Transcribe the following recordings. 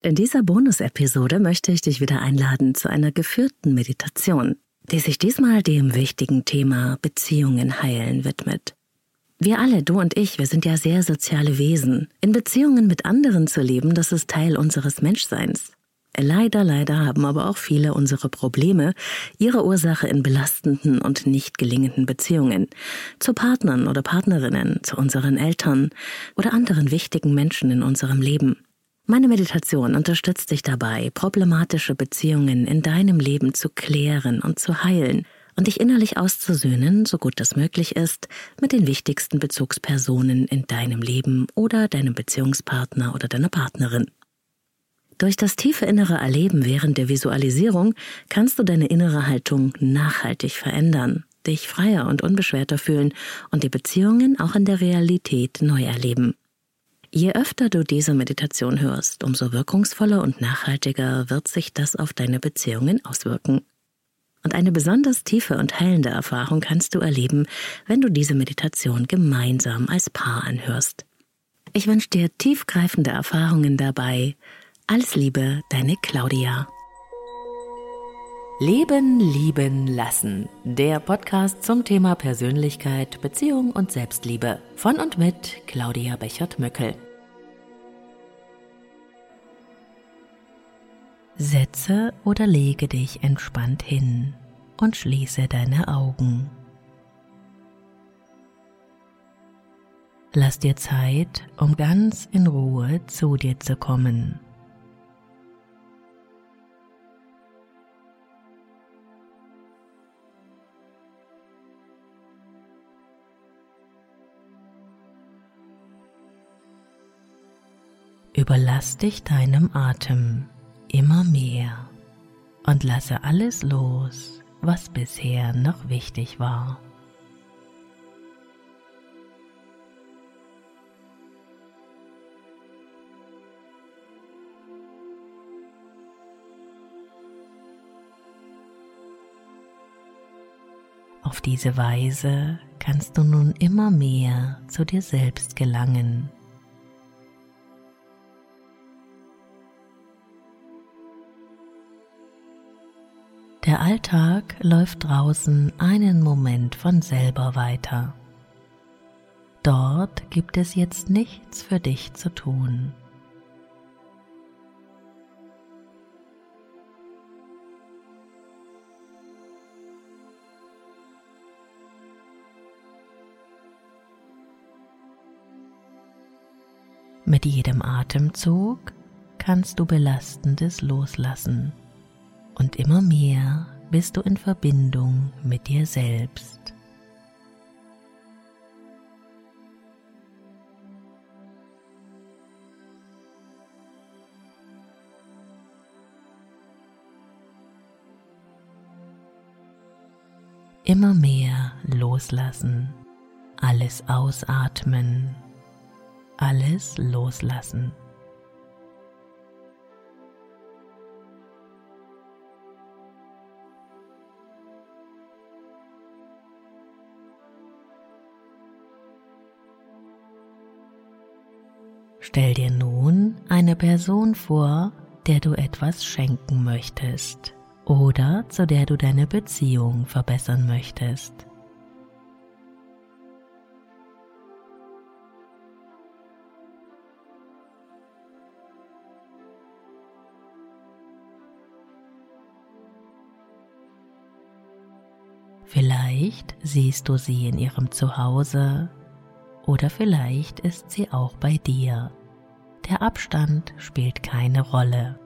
In dieser Bonus-Episode möchte ich dich wieder einladen zu einer geführten Meditation, die sich diesmal dem wichtigen Thema Beziehungen heilen widmet. Wir alle, du und ich, wir sind ja sehr soziale Wesen. In Beziehungen mit anderen zu leben, das ist Teil unseres Menschseins. Leider, leider haben aber auch viele unsere Probleme ihre Ursache in belastenden und nicht gelingenden Beziehungen zu Partnern oder Partnerinnen, zu unseren Eltern oder anderen wichtigen Menschen in unserem Leben. Meine Meditation unterstützt dich dabei, problematische Beziehungen in deinem Leben zu klären und zu heilen und dich innerlich auszusöhnen, so gut das möglich ist, mit den wichtigsten Bezugspersonen in deinem Leben oder deinem Beziehungspartner oder deiner Partnerin. Durch das tiefe innere Erleben während der Visualisierung kannst du deine innere Haltung nachhaltig verändern, dich freier und unbeschwerter fühlen und die Beziehungen auch in der Realität neu erleben. Je öfter du diese Meditation hörst, umso wirkungsvoller und nachhaltiger wird sich das auf deine Beziehungen auswirken. Und eine besonders tiefe und heilende Erfahrung kannst du erleben, wenn du diese Meditation gemeinsam als Paar anhörst. Ich wünsche dir tiefgreifende Erfahrungen dabei. Alles Liebe, deine Claudia. Leben, lieben, lassen. Der Podcast zum Thema Persönlichkeit, Beziehung und Selbstliebe. Von und mit Claudia Bechert-Möckel. Setze oder lege dich entspannt hin und schließe deine Augen. Lass dir Zeit, um ganz in Ruhe zu dir zu kommen. Überlass dich deinem Atem immer mehr und lasse alles los, was bisher noch wichtig war. Auf diese Weise kannst du nun immer mehr zu dir selbst gelangen Der Alltag läuft draußen einen Moment von selber weiter. Dort gibt es jetzt nichts für dich zu tun. Mit jedem Atemzug kannst du Belastendes loslassen und immer mehr bist du in Verbindung mit dir selbst. Immer mehr loslassen, alles ausatmen, alles loslassen. Stell dir nun eine Person vor, der du etwas schenken möchtest oder zu der du deine Beziehung verbessern möchtest. Vielleicht siehst du sie in ihrem Zuhause oder vielleicht ist sie auch bei dir. Der Abstand spielt keine Rolle.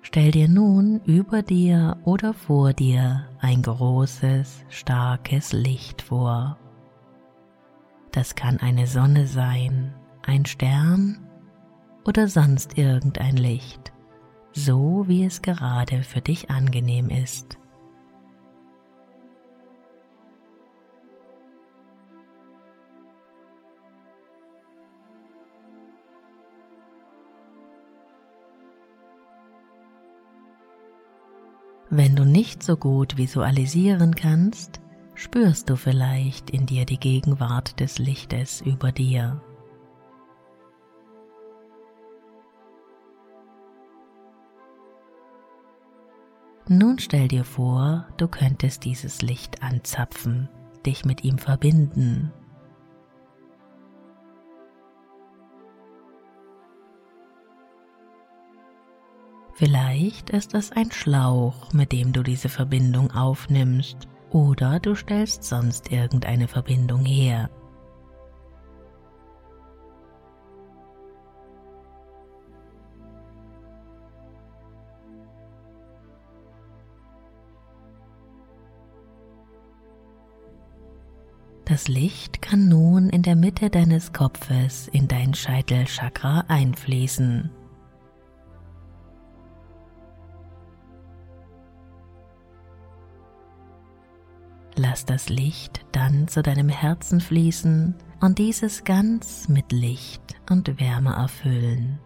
Stell dir nun über dir oder vor dir ein großes, starkes Licht vor. Das kann eine Sonne sein, ein Stern oder sonst irgendein Licht, so wie es gerade für dich angenehm ist. Wenn du nicht so gut visualisieren kannst, spürst du vielleicht in dir die Gegenwart des Lichtes über dir. Nun stell dir vor, du könntest dieses Licht anzapfen, dich mit ihm verbinden. Vielleicht ist es ein Schlauch, mit dem du diese Verbindung aufnimmst, oder du stellst sonst irgendeine Verbindung her. Das Licht kann nun in der Mitte deines Kopfes in dein Scheitelchakra einfließen. Lass das Licht dann zu deinem Herzen fließen und dieses ganz mit Licht und Wärme erfüllen.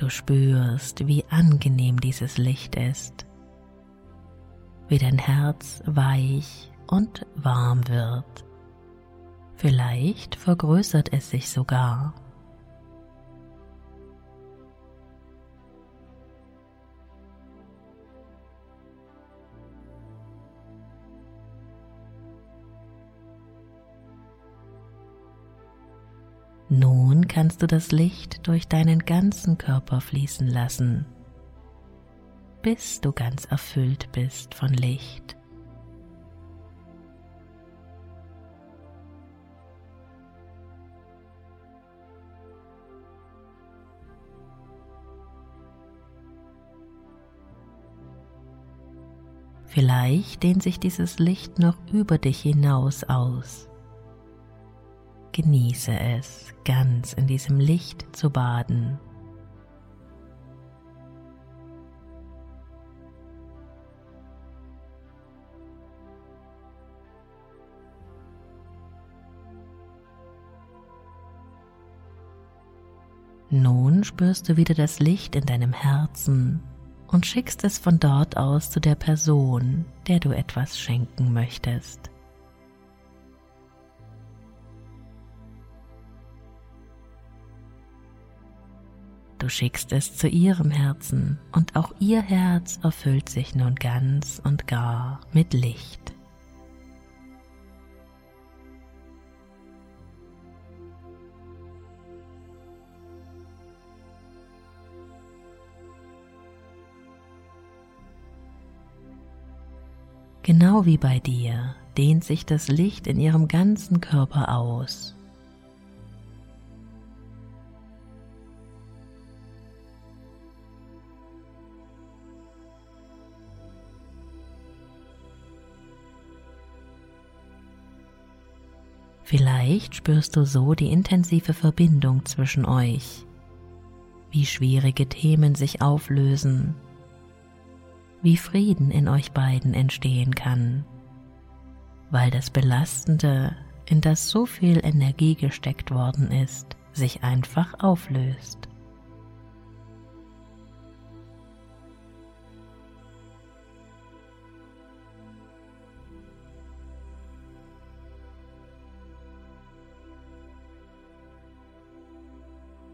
Du spürst, wie angenehm dieses Licht ist, wie dein Herz weich und warm wird. Vielleicht vergrößert es sich sogar. Nun kannst du das Licht durch deinen ganzen Körper fließen lassen, bis du ganz erfüllt bist von Licht. Vielleicht dehnt sich dieses Licht noch über dich hinaus aus. Genieße es, ganz in diesem Licht zu baden. Nun spürst du wieder das Licht in deinem Herzen und schickst es von dort aus zu der Person, der du etwas schenken möchtest. Du schickst es zu ihrem Herzen und auch ihr Herz erfüllt sich nun ganz und gar mit Licht. Genau wie bei dir dehnt sich das Licht in ihrem ganzen Körper aus Vielleicht spürst du so die intensive Verbindung zwischen euch, wie schwierige Themen sich auflösen, wie Frieden in euch beiden entstehen kann, weil das Belastende, in das so viel Energie gesteckt worden ist, sich einfach auflöst.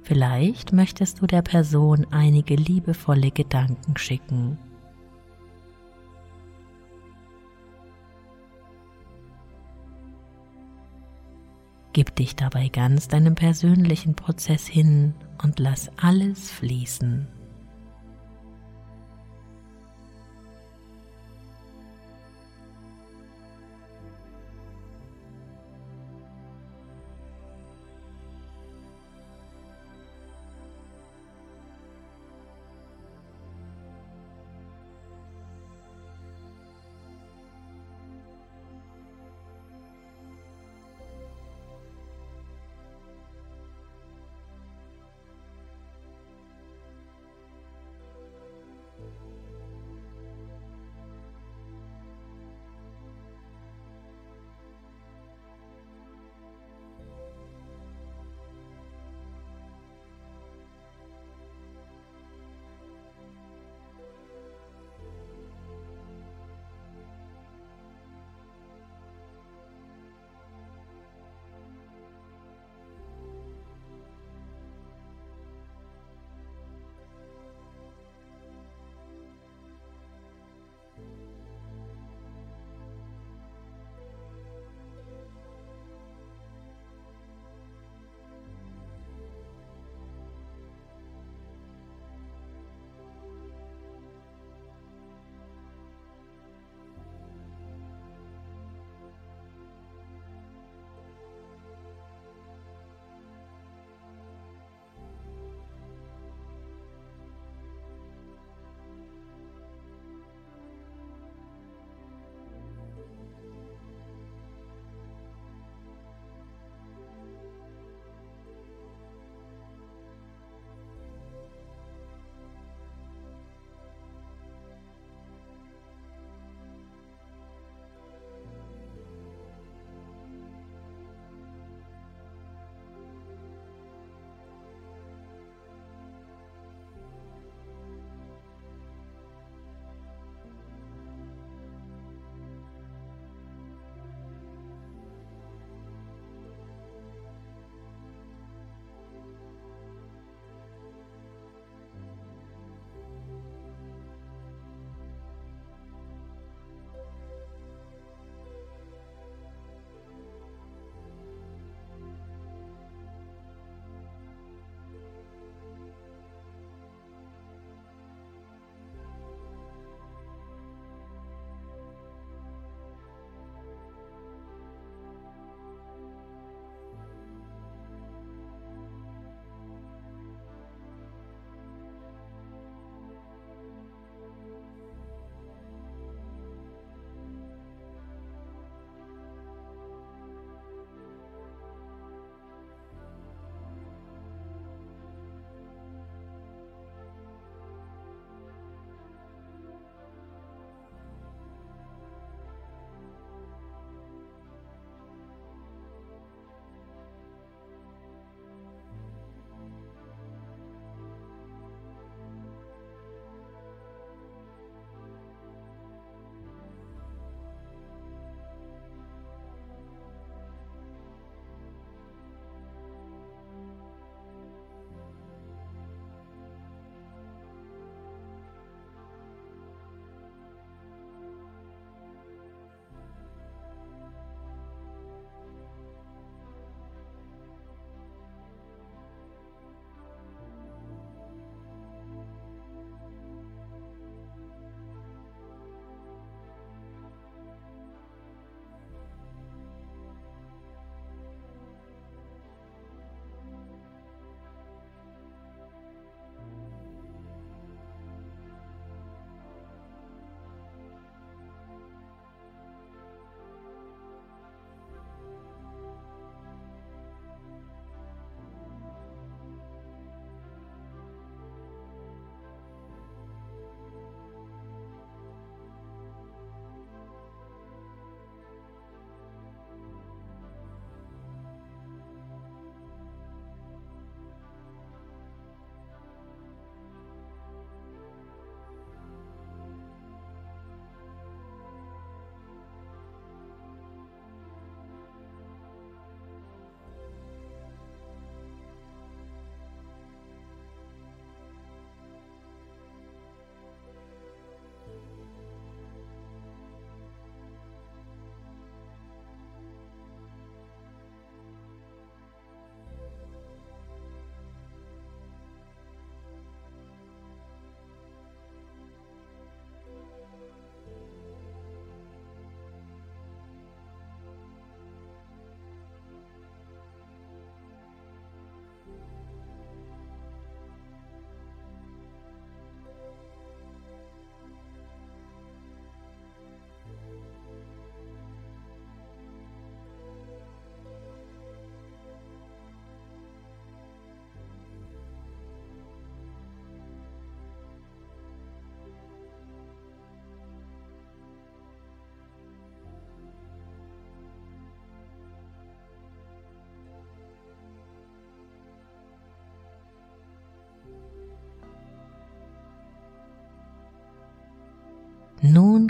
Vielleicht möchtest du der Person einige liebevolle Gedanken schicken. Gib dich dabei ganz deinem persönlichen Prozess hin und lass alles fließen.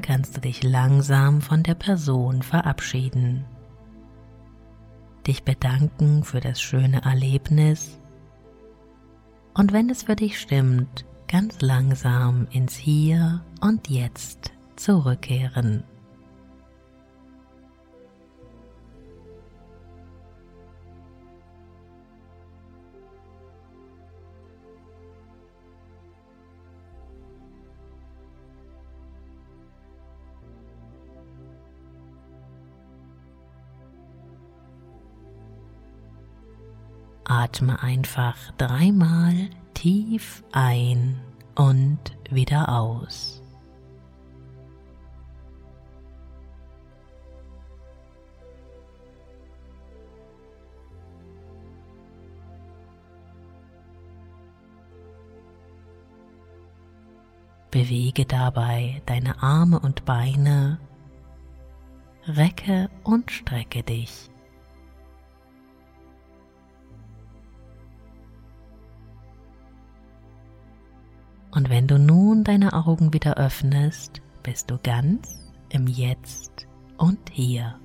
Kannst du dich langsam von der Person verabschieden. Dich bedanken für das schöne Erlebnis und wenn es für dich stimmt, ganz langsam ins Hier und Jetzt zurückkehren. Atme einfach dreimal tief ein und wieder aus. Bewege dabei deine Arme und Beine, recke und strecke dich. Und wenn du nun deine Augen wieder öffnest, bist du ganz im Jetzt und Hier.